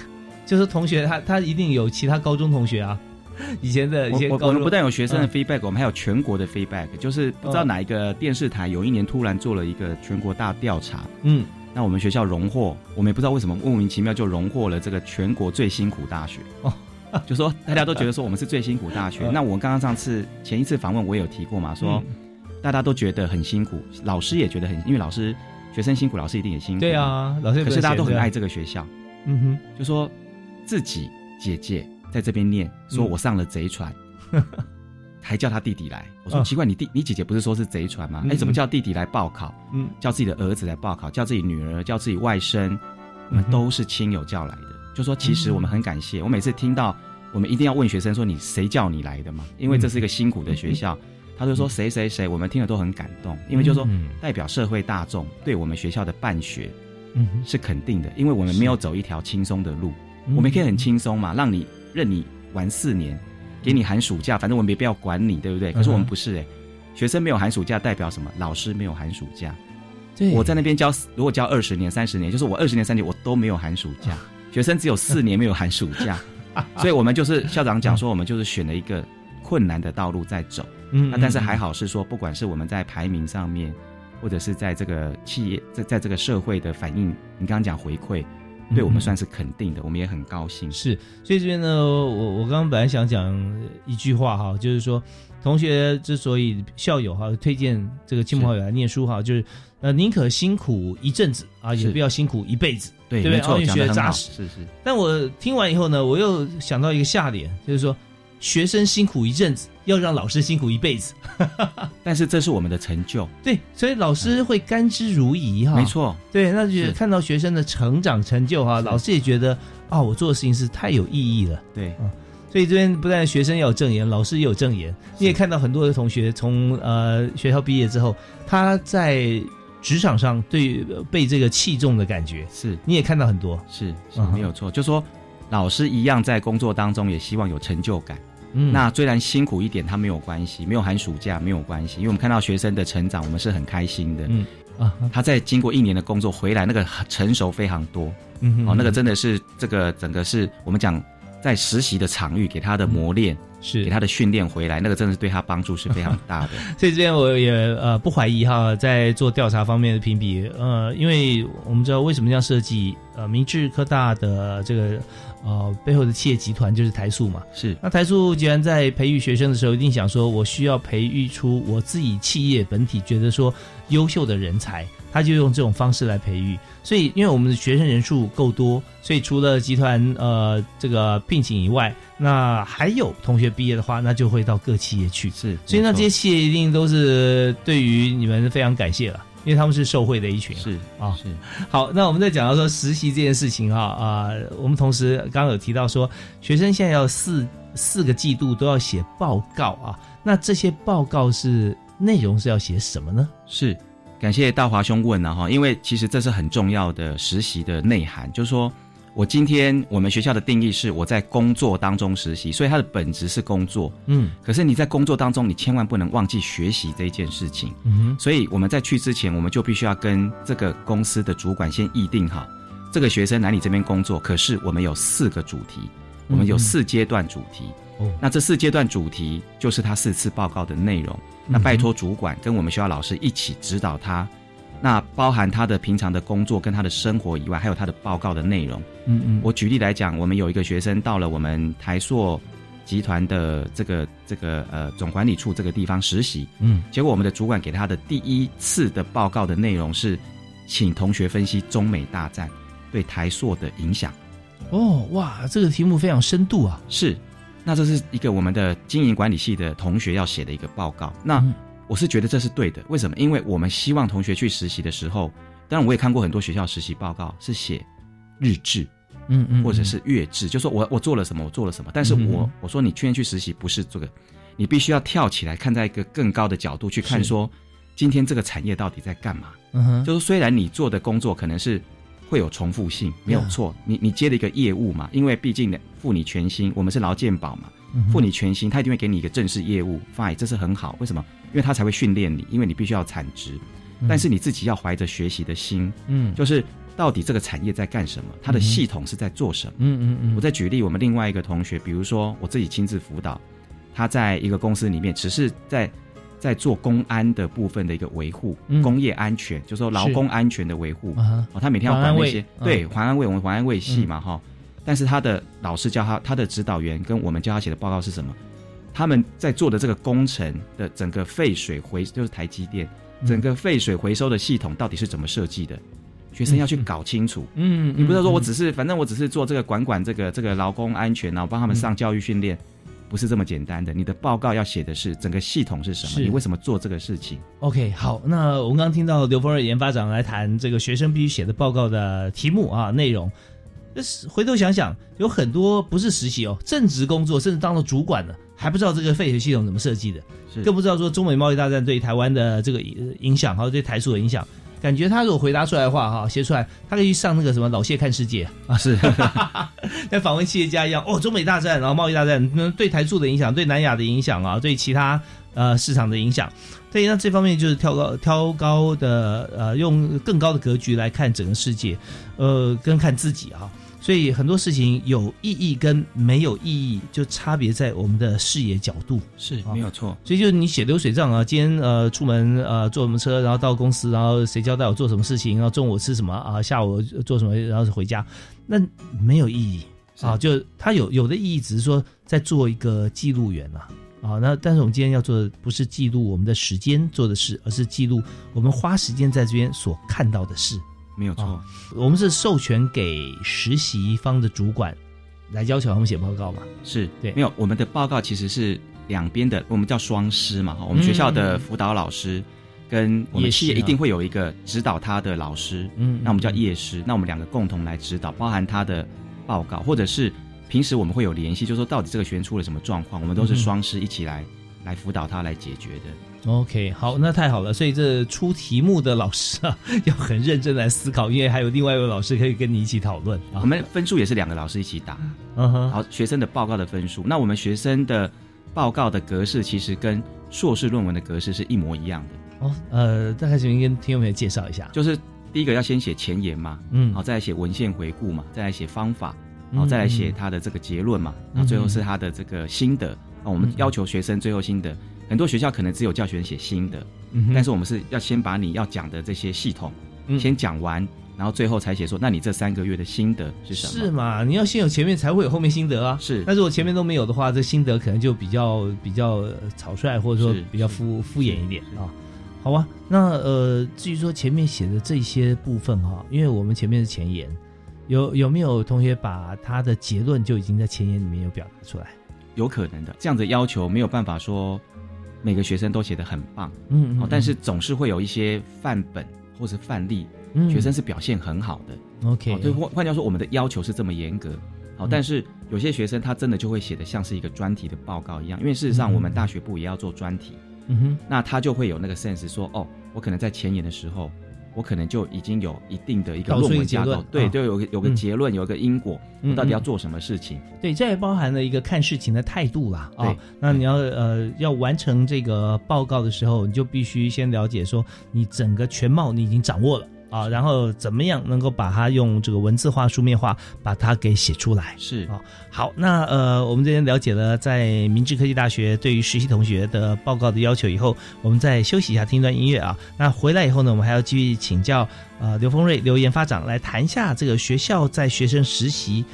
就是同学他他一定有其他高中同学啊，以前的以前我我们不但有学生的嗯。feedback，、我们还有全国的 feedback，就是不知道哪一个电视台有一年突然做了一个全国大调查，嗯，那我们学校荣获，我们也不知道为什么莫名其妙就荣获了这个全国最辛苦大学。哦，就说大家都觉得说我们是最辛苦大学。嗯。那我刚刚上次前一次访问我也有提过嘛，说大家都觉得很辛苦，老师也觉得很，因为老师学生辛苦，老师一定也辛苦。对啊，老师可是大家都很爱这个学校，嗯哼，就说自己姐姐在这边念，说我上了贼船。还叫他弟弟来。我说嗯奇怪，你弟你姐姐不是说是贼船吗？嗯哎，怎么叫弟弟来报考？嗯叫自己的儿子来报考，叫自己女儿，叫自己外甥，我们都是亲友叫来的。就说其实我们很感谢，我每次听到我们一定要问学生说你谁叫你来的嘛？因为这是一个辛苦的学校。他就说谁谁谁，我们听了都很感动，因为就说嗯代表社会大众对我们学校的办学嗯是肯定的，因为我们没有走一条轻松的路，嗯我们可以很轻松嘛，让你任你玩四年，给你寒暑假，反正我们也不要管你，对不对？可是我们不是哎、学生没有寒暑假代表什么？老师没有寒暑假。对我在那边教，如果教二十年、三十年，就是我二十年、三十年我都没有寒暑假，学生只有四年没有寒暑假，所以我们就是校长讲说，我们就是选了一个困难的道路在走。嗯那但是还好是说，不管是我们在排名上面，或者是在这个企业在在这个社会的反应，你刚刚讲回馈，对我们算是肯定的，我们也很高兴。是，所以这边呢，我我刚刚本来想讲一句话哈，就是说，同学之所以校友哈推荐这个亲朋好友来念书哈，就是呃宁可辛苦一阵子啊，也不要辛苦一辈子，对，对不对？没错，因为讲得很好，学得扎实。是是。但我听完以后呢，我又想到一个下联，就是说，学生辛苦一阵子，要让老师辛苦一辈子。但是这是我们的成就，对，所以老师会甘之如饴哈。没错，对，那就是看到学生的成长成就哈，老师也觉得啊，我做的事情是太有意义了。对，所以这边不但学生要有证言，老师也有证言。你也看到很多的同学从呃学校毕业之后，他在职场上对呃被这个器重的感觉，是你也看到很多。是是嗯没有错，就说老师一样在工作当中也希望有成就感。嗯那虽然辛苦一点，他没有关系，没有寒暑假没有关系，因为我们看到学生的成长，我们是很开心的。嗯啊，他在经过一年的工作回来，那个成熟非常多。嗯哼哦，那个真的是这个整个是我们讲在实习的场域给他的磨练，是给他的训练回来，那个真的是对他帮助是非常大的。所以这边我也呃不怀疑哈，在做调查方面的评比，呃，因为我们知道为什么这样设计，呃，明治科大的这个呃背后的企业集团就是台塑嘛，是那台塑既然在培育学生的时候，一定想说我需要培育出我自己企业本体觉得说优秀的人才，他就用这种方式来培育。所以，因为我们的学生人数够多，所以除了集团呃这个聘请以外，那还有同学毕业的话，那就会到各企业去。是，所以那这些企业一定都是对于你们非常感谢了，因为他们是受贿的一群。是啊，是好，那我们在讲到说实习这件事情哈啊、我们同时刚刚有提到说，学生现在要四四个季度都要写报告啊，那这些报告是内容是要写什么呢？是，感谢大华兄问了哈，因为其实这是很重要的实习的内涵，就是说我今天我们学校的定义是我在工作当中实习，所以它的本质是工作。嗯可是你在工作当中，你千万不能忘记学习这一件事情。嗯哼所以我们在去之前，我们就必须要跟这个公司的主管先议定好，这个学生来你这边工作，可是我们有四个主题，我们有嗯四阶段主题。哦那这四阶段主题就是他四次报告的内容。那拜托主管跟我们学校老师一起指导他，那包含他的平常的工作跟他的生活以外，还有他的报告的内容。嗯嗯，我举例来讲，我们有一个学生到了我们台硕集团的这个这个呃总管理处这个地方实习，嗯，结果我们的主管给他的第一次的报告的内容是，请同学分析中美大战对台硕的影响。哦哇，这个题目非常深度啊。是，那这是一个我们的经营管理系的同学要写的一个报告。那嗯我是觉得这是对的，为什么？因为我们希望同学去实习的时候，当然我也看过很多学校实习报告是写日志，嗯嗯，或者是月志，就说我我做了什么，我做了什么。但是我、嗯我说你去去实习不是这个，你必须要跳起来看在一个更高的角度去看是说，今天这个产业到底在干嘛？嗯哼，就是虽然你做的工作可能是会有重复性，没有错，你你接了一个业务嘛，因为毕竟付你全薪，我们是劳健保嘛，嗯付你全薪，他一定会给你一个正式业务，fine，这是很好。为什么？因为他才会训练你，因为你必须要产值，嗯。但是你自己要怀着学习的心，嗯。就是到底这个产业在干什么，它的系统是在做什么。嗯嗯嗯，我再举例，我们另外一个同学，比如说我自己亲自辅导，他在一个公司里面，只是在在做公安的部分的一个维护，嗯。工业安全，就是说劳工安全的维护。哦，他每天要管那些，嗯。对，环安卫，我们环安卫系嘛，哈、但是他的老师教他，他的指导员跟我们教他写的报告是什么？他们在做的这个工程的整个废水回，就是台积电嗯整个废水回收的系统到底是怎么设计的？学生要去搞清楚。嗯，你不是说我嗯只是，反正我只是做这个管管这个这个劳工安全啊，我帮他们上教育训练，不是这么简单的。你的报告要写的是整个系统是什么，你为什么做这个事情？OK，好，那我们刚刚听到刘峰瑞研发长来谈这个学生必须写的报告的题目啊内容。是回头想想，有很多不是实习哦，正职工作，甚至当了主管了，还不知道这个废水系统怎么设计的，更不知道说中美贸易大战对台湾的这个影响，还有对台塑的影响。感觉他如果回答出来的话，哈，写出来，他可以去上那个什么老谢看世界啊，是，像访问企业家一样，哦，中美大战，然后贸易大战，那对台塑的影响，对南亚的影响啊，对其他呃市场的影响，对，那这方面就是挑高挑高的呃，用更高的格局来看整个世界，呃，跟看自己啊。所以很多事情有意义跟没有意义，就差别在我们的视野角度，是没有错。所以就是你写流水账啊，今天呃出门呃坐什么车，然后到公司，然后谁交代我做什么事情，然后中午吃什么啊，下午做什么，然后回家，那没有意义啊。就它有有的意义，只是说在做一个记录员啊啊。那但是我们今天要做的不是记录我们的时间做的事，而是记录我们花时间在这边所看到的事。没有错，我们是授权给实习方的主管来要求他们写报告嘛？是对，没有我们的报告其实是两边的，我们叫双师嘛。我们学校的辅导老师跟我们企业一定会有一个指导他的老师，嗯，那我们叫业师，那我们两个共同来指导，包含他的报告，或者是平时我们会有联系，就说到底这个学员出了什么状况，我们都是双师一起来来辅导他来解决的。OK，好，那太好了。所以这出题目的老师啊，要很认真来思考，因为还有另外一位老师可以跟你一起讨论。我们分数也是两个老师一起打，嗯哼。好，学生的报告的分数，那我们学生的报告的格式其实跟硕士论文的格式是一模一样的。哦，呃，大概请跟听众朋友介绍一下，就是第一个要先写前言嘛，嗯，好，再来写文献回顾嘛，再来写方法，然后再来写他的这个结论嘛，然后最后是他的这个心得。那我们要求学生最后心得。很多学校可能只有教学员写新的，但是我们是要先把你要讲的这些系统先讲完，然后最后才写说，那你这三个月的心得是什么？是嘛？你要先有前面，才会有后面心得啊。是，但是我前面都没有的话，这心得可能就比较比较草率，或者说比较敷敷衍一点啊。好吧，那呃，至于说前面写的这些部分哈，因为我们前面是前言，有有没有同学把他的结论就已经在前言里面有表达出来？有可能的，这样的要求没有办法说。每个学生都写的很棒，嗯，嗯，但是总是会有一些范本或是范例，学生是表现很好的，OK，就换换句话说，我们的要求是这么严格，好，但是有些学生他真的就会写的像是一个专题的报告一样，因为事实上我们大学部也要做专题，嗯哼，那他就会有那个 sense 说，哦，我可能在前言的时候。我可能就已经有一定的一个论文架构，对，就有个有个结论，有一个因果，我到底要做什么事情？对，这也包含了一个看事情的态度啦。啊，那你要呃要完成这个报告的时候，你就必须先了解说，你整个全貌你已经掌握了。啊，然后怎么样能够把它用这个文字化、书面化把它给写出来？是啊，好，那呃，我们这边了解了在明治科技大学对于实习同学的报告的要求以后，我们再休息一下，听一段音乐啊。那回来以后呢，我们还要继续请教呃刘峰瑞刘研发长来谈一下这个学校在学生实习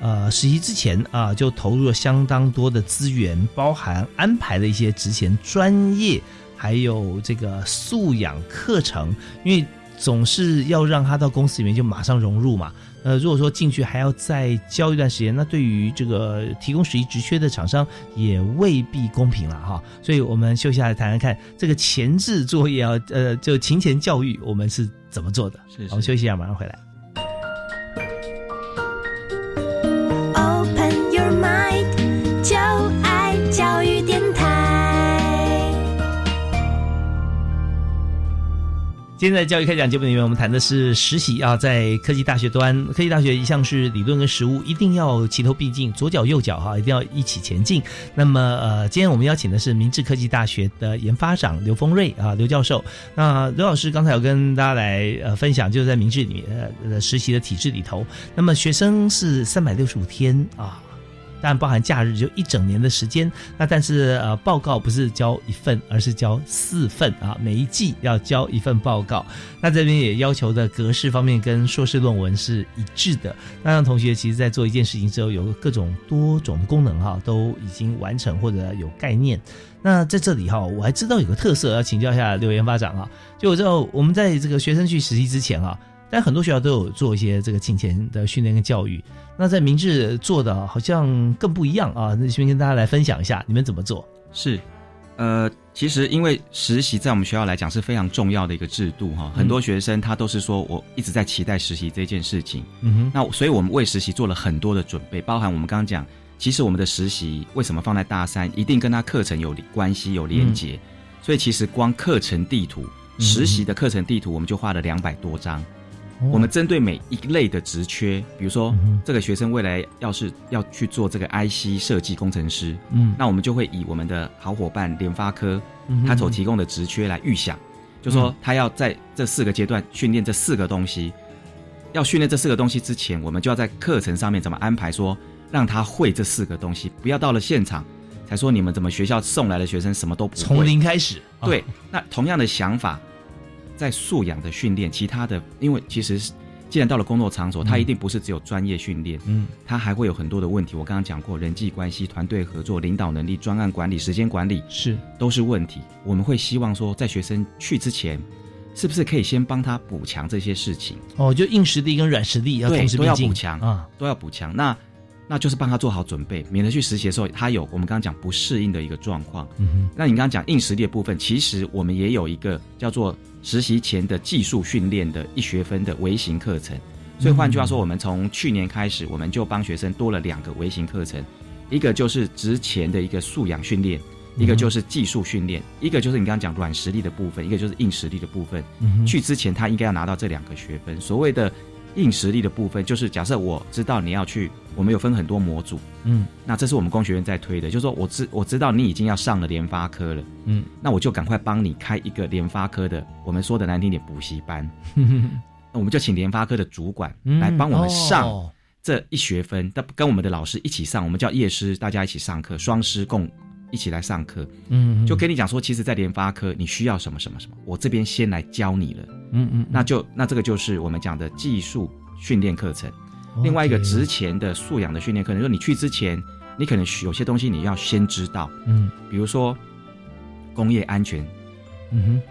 呃实习之前啊，就投入了相当多的资源，包含安排的一些职前专业，还有这个素养课程，因为。总是要让他到公司里面就马上融入嘛。呃，如果说进去还要再教一段时间，那对于这个提供实习职缺的厂商也未必公平了哈。所以我们休息下来谈谈看，这个前置作业啊，呃，就勤前教育我们是怎么做的？是，我们休息一下，马上回来。今天在教育开讲节目里面，我们谈的是实习啊，在科技大学端，科技大学一向是理论跟实务一定要齐头并进，左脚右脚哈，一定要一起前进。那么呃，今天我们邀请的是明治科技大学的研发长刘峰瑞啊，刘教授。那刘老师刚才有跟大家来呃分享，就是在明治里面呃实习的体制里头，那么学生是三百六十五天啊。但包含假日就一整年的时间，那但是呃报告不是交一份，而是交四份啊，每一季要交一份报告。那这边也要求的格式方面跟硕士论文是一致的。那让同学其实在做一件事情之后，有各种多种的功能哈，都已经完成或者有概念。那在这里哈，我还知道有个特色要请教一下刘研发长啊，就我知道我们在这个学生去实习之前啊。但很多学校都有做一些这个金钱的训练跟教育。那在明治做的好像更不一样啊！那这边跟大家来分享一下，你们怎么做？是，呃，其实因为实习在我们学校来讲是非常重要的一个制度哈，很多学生他都是说我一直在期待实习这件事情。嗯哼，那所以我们为实习做了很多的准备，包含我们刚刚讲，其实我们的实习为什么放在大三，一定跟他课程有关系有连结，所以其实光课程地图，实习的课程地图我们就画了两百多张。我们针对每一类的职缺，比如说这个学生未来要是要去做这个 IC 设计工程师，嗯，那我们就会以我们的好伙伴联发科嗯他所提供的职缺来预想，就说他要在这四个阶段训练这四个东西。要训练这四个东西之前，我们就要在课程上面怎么安排，说让他会这四个东西，不要到了现场才说你们怎么学校送来的学生什么都不会，从零开始。啊。对，那同样的想法，在素养的训练，其他的，因为其实既然到了工作场所，他一定不是只有专业训练，嗯，他还会有很多的问题。我刚刚讲过，人际关系、团队合作、领导能力、专案管理、时间管理，是都是问题。我们会希望说，在学生去之前，是不是可以先帮他补强这些事情？哦，就硬实力跟软实力要对同时都要补强啊，都要补强。那那就是帮他做好准备，免得去实习的时候他有我们刚刚讲不适应的一个状况。那你刚刚讲硬实力的部分，其实我们也有一个叫做实习前的技术训练的一学分的微型课程。所以换句话说，我们从去年开始，我们就帮学生多了两个微型课程，一个就是之前的一个素养训练，一个就是技术训练，一个就是你刚刚讲软实力的部分，一个就是硬实力的部分。嗯去之前他应该要拿到这两个学分。所谓的硬实力的部分，就是假设我知道你要去，我们有分很多模组，嗯。那这是我们工学院在推的，就是说我知我知道你已经要上了联发科了，嗯，那我就赶快帮你开一个联发科的，我们说的难听点补习班，那我们就请联发科的主管嗯来帮我们上哦。这一学分，但跟我们的老师一起上，我们叫夜师，大家一起上课，双师共一起来上课，嗯就跟你讲说，其实，在联发科你需要什么什么什么，我这边先来教你了，嗯嗯，那就那这个就是我们讲的技术训练课程。另外一个值钱的素养的训练课程，就是你去之前，你可能有些东西你要先知道，嗯。比如说工业安全嗯哼，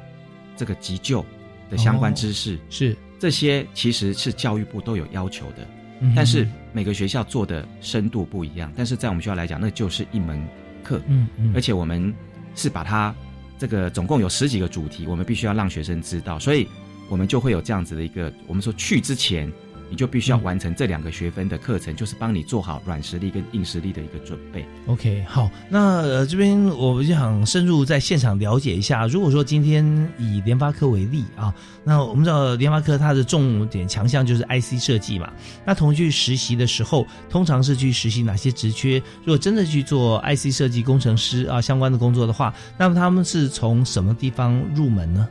这个急救的相关知识，是。这些其实是教育部都有要求的，嗯但是每个学校做的深度不一样。但是在我们学校来讲，那就是一门课，嗯嗯而且我们是把它这个总共有十几个主题，我们必须要让学生知道，所以我们就会有这样子的一个，我们说去之前。你就必须要完成这两个学分的课程，就是帮你做好软实力跟硬实力的一个准备。OK，好，那呃这边我就想深入在现场了解一下。如果说今天以联发科为例啊，那我们知道联发科它的重点强项就是 IC 设计嘛。那同去实习的时候，通常是去实习哪些职缺？如果真的去做 IC 设计工程师啊相关的工作的话，那么他们是从什么地方入门呢？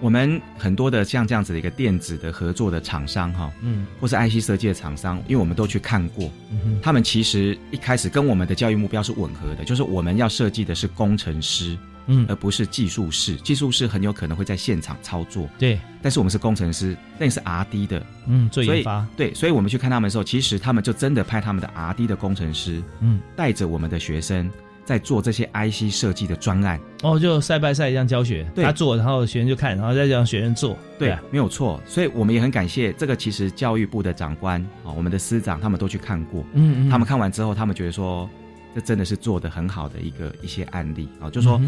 我们很多的像这样子的一个电子的合作的厂商哈，嗯，或是 IC 设计的厂商，因为我们都去看过，嗯他们其实一开始跟我们的教育目标是吻合的，就是我们要设计的是工程师，嗯。而不是技术士。技术士很有可能会在现场操作，对，但是我们是工程师，那个是 R D 的，嗯，做所以研发，对，所以我们去看他们的时候，其实他们就真的派他们的 R D 的工程师，嗯，带着我们的学生在做这些 IC 设计的专案。哦，就赛拜赛这样教学，对。他做，然后学生就看，然后再让学生做，对啊，没有错。所以我们也很感谢这个，其实教育部的长官啊，我们的司长他们都去看过，嗯嗯。他们看完之后，他们觉得说，这真的是做的很好的一个一些案例啊，就说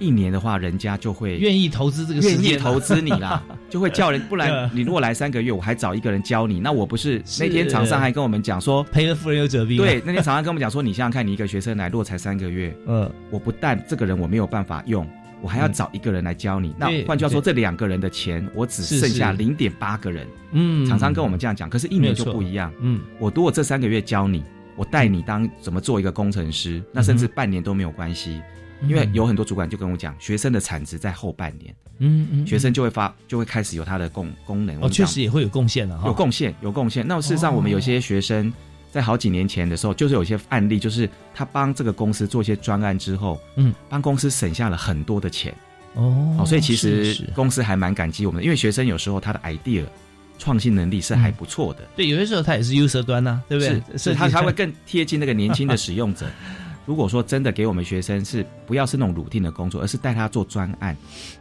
一年的话，人家就会愿意投资这个愿意投资你啦，就会叫人，不然你如果来三个月，我还找一个人教你，那我不是是。那天厂商还跟我们讲说，赔了夫人又折兵，对，那天厂商跟我们讲说，你想想看，你一个学生来，如果才三个月，嗯，我不但这个人我没有办法用，我还要找一个人来教你。那对换句话说，对。这两个人的钱，我只剩下零点八个人。嗯。厂商跟我们这样讲，可是一年就不一样。嗯，我如果这三个月教你，我带你当怎么做一个工程师，那甚至半年都没有关系。因为有很多主管就跟我讲，学生的产值在后半年，嗯嗯，学生就会发就会开始有他的功功能。我哦，确实也会有贡献的哈，有贡献，有贡献。那事实上，我们有些学生在好几年前的时候，就是有些案例，就是他帮这个公司做一些专案之后，嗯，帮公司省下了很多的钱。哦哦，所以其实公司还蛮感激我们的，因为学生有时候他的 idea 创新能力是还不错的。对，有些时候他也是 user 端呐，对不对？是是，他他会更贴近那个年轻的使用者。如果说真的给我们学生是不要是那种 routine 的工作，而是带他做专案、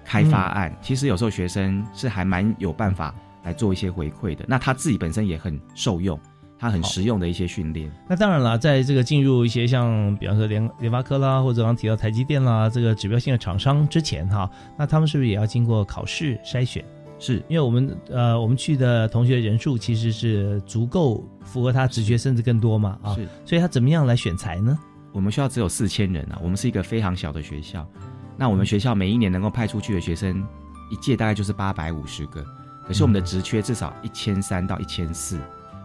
开发案，其实有时候学生是还蛮有办法来来做一些回馈的。那他自己本身也很受用，他很实用的一些训练。那当然了，在这个进入一些像比方说联联发科啦，或者刚刚提到台积电啦，这个指标性的厂商之前哈，那他们是不是也要经过考试筛选？是因为我们呃，我们去的同学人数其实是足够符合他直觉，甚至更多嘛啊，是，所以他怎么样来选材呢？我们学校只有四千人啊，我们是一个非常小的学校。那我们学校每一年能够派出去的学生，一届大概就是八百五十个，可是我们的职缺至少一千三到一千四，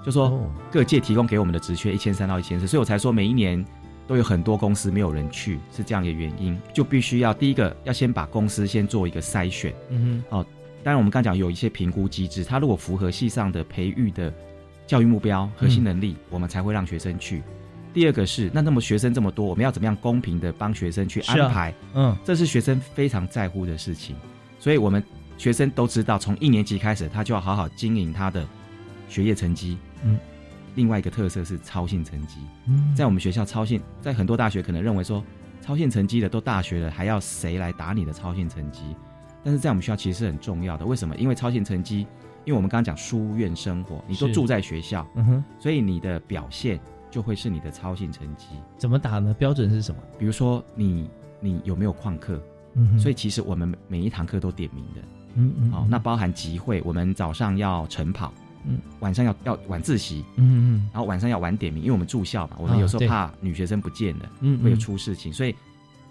就说各界提供给我们的职缺一千三到一千四，所以我才说每一年都有很多公司没有人去，是这样一个原因，就必须要第一个要先把公司先做一个筛选，嗯哼，哦。当然，我们刚讲有一些评估机制，它如果符合系上的培育的教育目标、核心能力，我们才会让学生去。第二个是，那那么学生这么多，我们要怎么样公平的帮学生去安排？嗯，这是学生非常在乎的事情。所以，我们学生都知道，从一年级开始，他就要好好经营他的学业成绩。嗯，另外一个特色是超性成绩。嗯，在我们学校，超性在很多大学可能认为说，超性成绩的都大学了，还要谁来打你的超性成绩？但是在我们学校其实是很重要的，为什么？因为超性成绩，因为我们刚刚讲书院生活，你都住在学校，嗯哼，所以你的表现就会是你的操性成绩。怎么打呢？标准是什么？比如说你你有没有旷课？嗯，所以其实我们每一堂课都点名的，嗯嗯，好，那包含集会，我们早上要晨跑，嗯，晚上要要晚自习，嗯嗯，然后晚上要晚点名，因为我们住校嘛，我们有时候怕女学生不见了，嗯，会有出事情，所以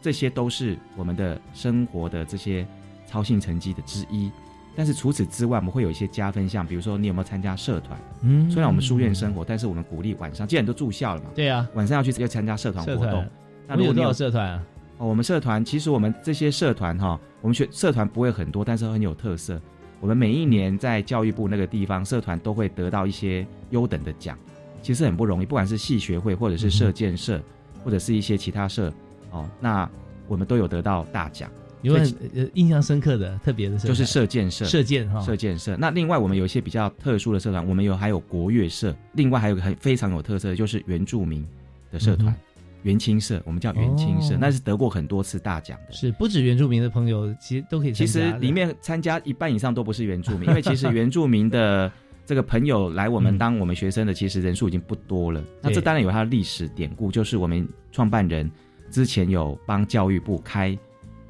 这些都是我们的生活的这些。操性成绩的之一，但是除此之外，我们会有一些加分项，比如说你有没有参加社团？嗯，虽然我们书院生活，但是我们鼓励晚上，既然都住校了嘛，对啊，晚上要去要参加社团活动。那如果你有社团啊？哦，我们社团其实我们这些社团哈，我们学社团不会很多，但是很有特色。我们每一年在教育部那个地方，社团都会得到一些优等的奖，其实很不容易。不管是系学会，或者是社建社，或者是一些其他社哦，那我们都有得到大奖。有很印象深刻的、特别的社就是射箭社，射箭哈，射箭社。那另外我们有一些比较特殊的社团，我们有还有国乐社，另外还有个很非常有特色的，就是原住民的社团，元青社，我们叫元青社，那是得过很多次大奖的。是不止原住民的朋友，其实都可以。其实里面参加一半以上都不是原住民，因为其实原住民的这个朋友来我们当我们学生的，其实人数已经不多了。那这当然有它的历史典故，就是我们创办人之前有帮教育部开。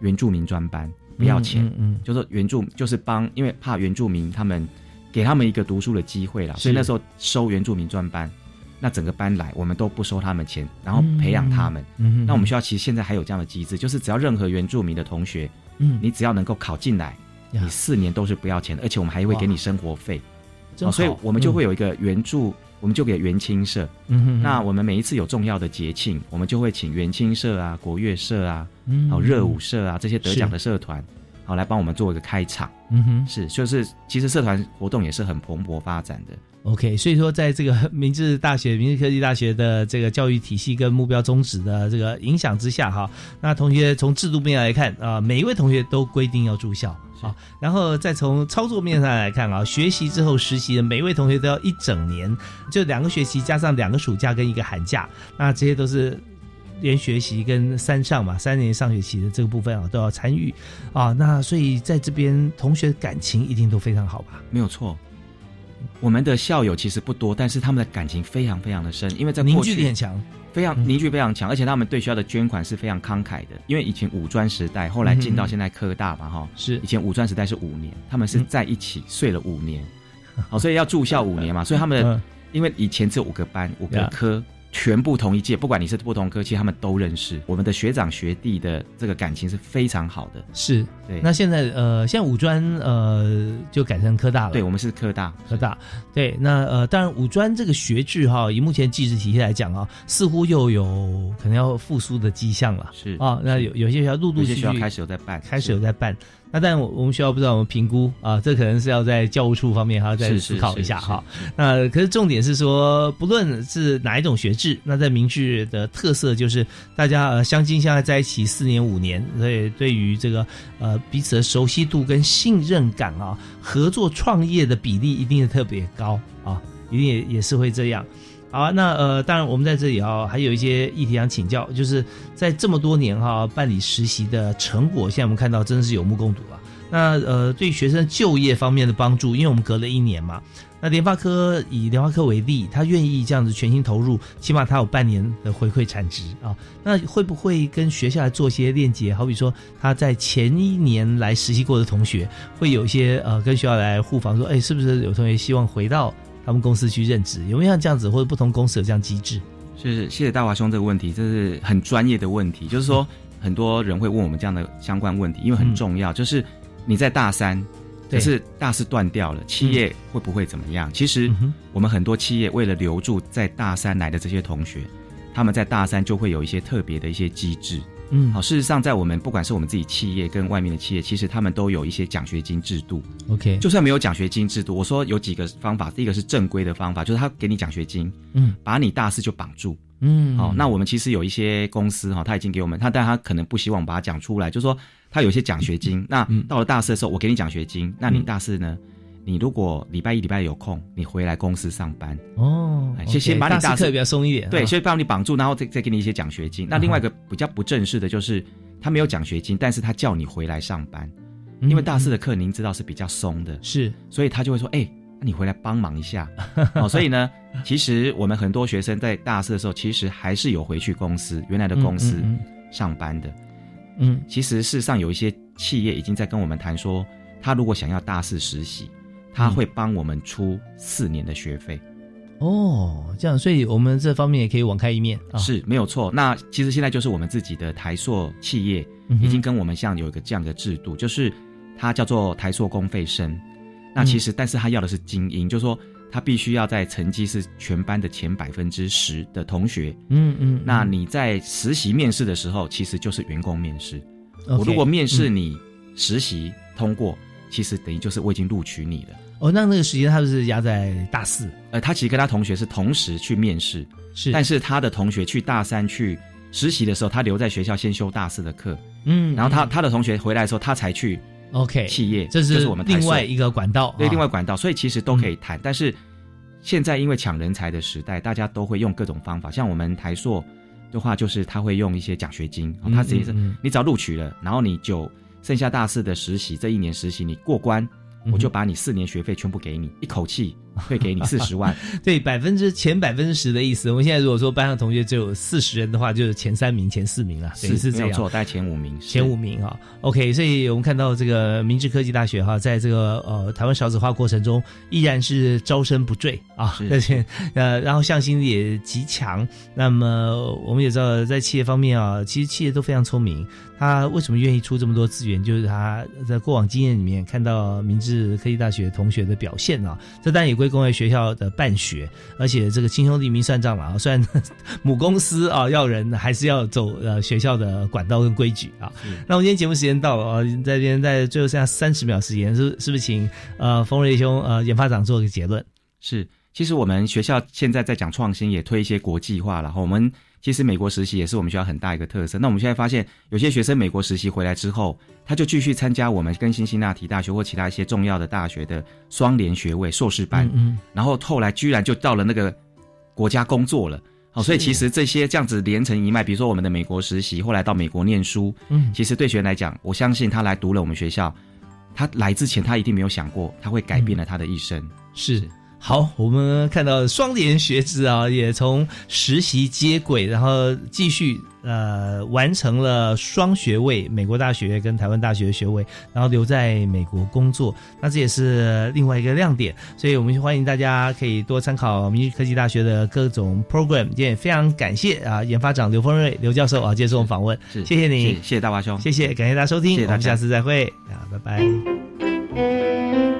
原住民专班不要钱，嗯，就是原住就是帮，因为怕原住民他们给他们一个读书的机会啦，所以那时候收原住民专班，那整个班来我们都不收他们钱，然后培养他们。嗯，那我们学校其实现在还有这样的机制，就是只要任何原住民的同学，嗯，你只要能够考进来，你四年都是不要钱的，而且我们还会给你生活费。哦，所以我们就会有一个援助。我们就给元青社，嗯哼，那我们每一次有重要的节庆，我们就会请元青社啊、国乐社啊、嗯，好热舞社啊这些得奖的社团，好来帮我们做一个开场。嗯哼，是，就是其实社团活动也是很蓬勃发展的。OK，所以说在这个 明治大学、明治科技大学的这个教育体系跟目标宗旨的这个影响之下，哈，那同学从制度面来看啊，每一位同学都规定要住校。啊，然后再从操作面上来看啊，学习之后实习的每一位同学都要一整年，就两个学期加上两个暑假跟一个寒假，那这些都是连学习跟三上嘛，三年上学期的这个部分啊都要参与啊。那所以在这边同学感情一定都非常好吧？没有错，我们的校友其实不多，但是他们的感情非常非常的深，因为在凝聚力很强。非常凝聚非常强，而且他们对学校的捐款是非常慷慨的。因为以前五专时代，后来进到现在科大嘛，哈，是以前五专时代是五年，他们是在一起睡了五年，好，所以要住校五年嘛，所以他们的因为以前只有五个班，五个科。全部同一届，不管你是不同科，其实他们都认识。我们的学长学弟的这个感情是非常好的。是，对。那现在呃，现在五专呃就改成科大了。对，我们是科大，科大。对，那呃，当然五专这个学制哈，以目前技职体系来讲啊，似乎又有可能要复苏的迹象了。是啊，那有有些学校陆陆续续开始有在办，开始有在办。那但我我们学校不知道我们评估啊，这可能是要在教务处方面还要再思考一下哈。那可是重点是说，不论是哪一种学制，那在明治的特色就是大家呃相亲相爱在一起四年五年，所以对于这个呃彼此的熟悉度跟信任感啊，合作创业的比例一定是特别高啊，一定也也是会这样。好，那呃，当然我们在这里啊，还有一些议题想请教，就是在这么多年哈办理实习的成果，现在我们看到真的是有目共睹了。那呃，对学生就业方面的帮助，因为我们隔了一年嘛。那联发科以联发科为例，他愿意这样子全心投入，起码他有半年的回馈产值啊。那会不会跟学校来做些链接？好比说他在前一年来实习过的同学，会有一些呃跟学校来互访，说哎，是不是有同学希望回到他们公司去任职？有没有像这样子，或者不同公司有这样机制？是谢谢大华兄这个问题，这是很专业的问题。就是说，很多人会问我们这样的相关问题，因为很重要。就是你在大三。可是大四断掉了，企业会不会怎么样？其实我们很多企业为了留住在大三来的这些同学，他们在大三就会有一些特别的一些机制。嗯，好，事实上在我们不管是我们自己企业跟外面的企业，其实他们都有一些奖学金制度。OK，就算没有奖学金制度，我说有几个方法，第一个是正规的方法，就是他给你奖学金，嗯，把你大四就绑住。嗯，好，那我们其实有一些公司哈，他已经给我们他，但他可能不希望把它讲出来，就是说。他有些奖学金，那到了大四的时候，我给你奖学金。那你大四呢？你如果礼拜一、礼拜有空，你回来公司上班哦。先先把你大四比较松一点，对，所以帮你绑住，然后再再给你一些奖学金。那另外一个比较不正式的就是，他没有奖学金，但是他叫你回来上班，因为大四的课您知道是比较松的，是，所以他就会说，哎，那你回来帮忙一下。哦，所以呢，其实我们很多学生在大四的时候，其实还是有回去公司原来的公司上班的。嗯，其实事实上有一些企业已经在跟我们谈说，他如果想要大四实习，他会帮我们出四年的学费。哦，这样，所以我们这方面也可以网开一面，是没有错。那其实现在就是我们自己的台塑企业已经跟我们像有一个这样的制度，就是它叫做台塑公费生。那其实，但是他要的是精英，就是说。他必须要在成绩是全班的前百分之十的同学，嗯嗯，那你在实习面试的时候，其实就是员工面试。我如果面试你实习通过，其实等于就是我已经录取你了。哦，那那个时间他是压在大四，呃，他其实跟他同学是同时去面试，是，但是他的同学去大三去实习的时候，他留在学校先修大四的课，嗯，然后他他的同学回来的时候，他才去。OK，企业这是我们另外一个管道，对，另外管道，所以其实都可以谈。但是现在因为抢人才的时代，大家都会用各种方法。像我们台硕的话，就是他会用一些奖学金，他直接是你只要录取了，然后你就剩下大四的实习，这一年实习你过关。我就把你四年学费全部给你，一口气会给你四十万。对，百分之前百分之十的意思。我们现在如果说班上同学只有四十人的话，就是前三名、前四名了，是是这样。没错，带前五名，前五名啊。OK，所以我们看到这个明治科技大学哈，在这个呃台湾少子化过程中，依然是招生不坠啊，而且呃，然后向心力也极强。那么我们也知道，在企业方面啊，其实企业都非常聪明。他为什么愿意出这么多资源？就是他在过往经验里面看到明治科技大学同学的表现啊，这当然也归工业学校的办学，而且这个亲兄弟明算账了啊。虽然母公司啊要人，还是要走呃学校的管道跟规矩啊。那我们今天节目时间到了啊，在这边在最后剩下三十秒时间，是是不是请呃冯瑞兄呃研发长做个结论？是，其实我们学校现在在讲创新，也推一些国际化，然后我们。其实美国实习也是我们学校很大一个特色。那我们现在发现，有些学生美国实习回来之后，他就继续参加我们跟辛辛那提大学或其他一些重要的大学的双联学位硕士班。嗯，然后后来居然就到了那个国家工作了。好，所以其实这些这样子连成一脉，比如说我们的美国实习，后来到美国念书，嗯，其实对学员来讲，我相信他来读了我们学校，他来之前他一定没有想过他会改变了他的一生。是。好，我们看到双联学子啊，也从实习接轨，然后继续呃完成了双学位，美国大学跟台湾大学的学位，然后留在美国工作，那这也是另外一个亮点。所以我们欢迎大家可以多参考明治科技大学的各种 program。今天也非常感谢啊研发长刘丰瑞刘教授啊接受我们访问，谢谢你，谢谢大华兄，谢谢感谢大家收听，我们下次再会啊，拜拜。